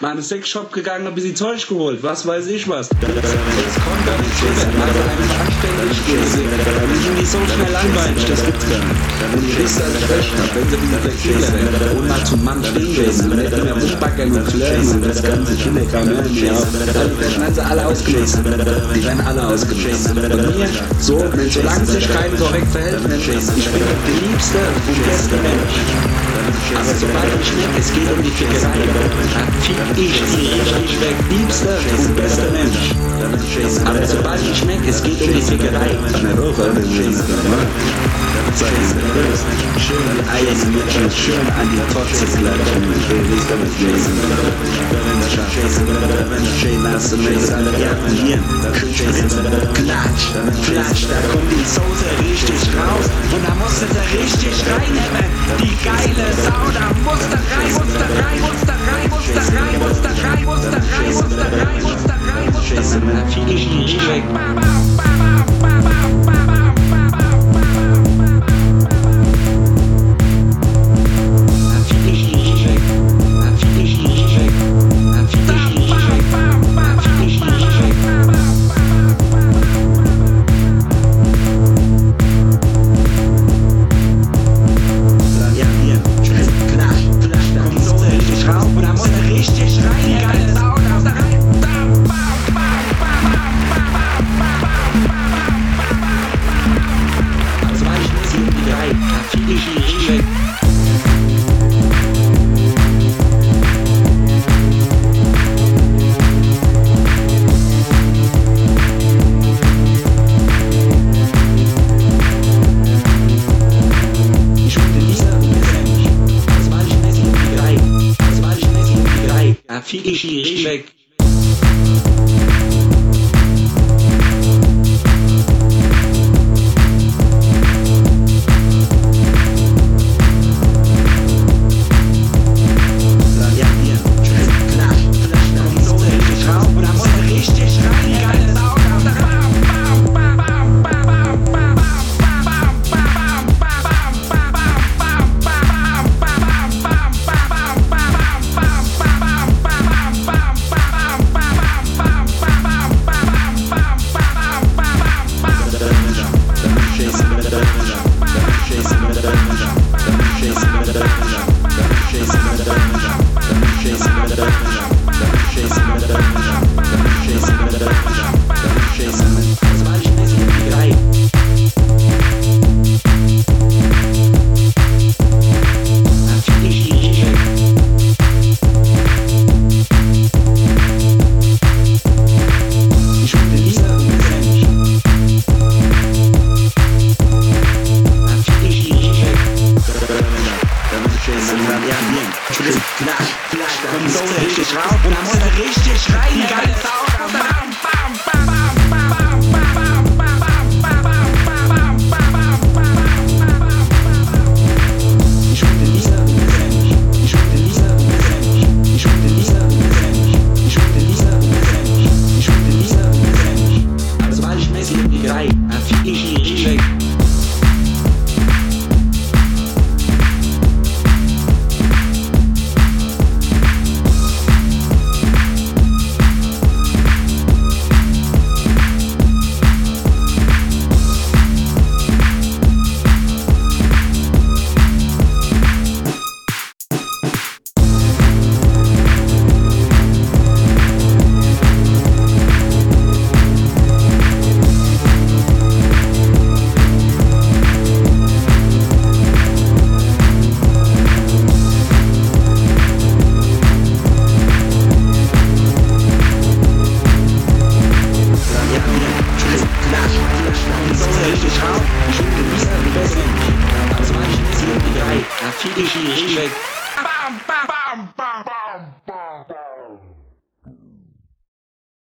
mal in einen Sexshop gegangen, ein bisschen Zeug geholt, was weiß ich was. Das kommt da nicht rüber, also eine anständig gewesen. Die sind nicht so schnell langweilig, das gibt's gar nicht. Und ich weiß, dass ich recht hab, wenn sie ein bisschen flexibler und mal zum Mann stehen gewesen und nicht mehr rumbackern und flirten und das ganze Schillecker, ne? Ja, also, das werden sie alle ausgelesen. Die werden alle ausgelesen. Und mir, so, wenn solange sich keiner korrekt verhält, Mensch, ich bin der liebste und beste Mensch. Aber sobald ich merke, es geht um die Fickerei, dann fick ich weg. Liebster und bester Mensch. Aber sobald ich merke, es geht um die Fickerei, schön Eier mit schön an die Totze klatschen. Ich will nicht damit lesen. Schön lasse mich an ja, hier, klatsch, klatsch, da kommt die Soße richtig raus und da musst du sie richtig reinnehmen. Die geile Sau, da muss da rein, muss da rein, muss da rein, في شيء غير richtig rein, ganz sauer aus ttg 棒棒棒棒棒。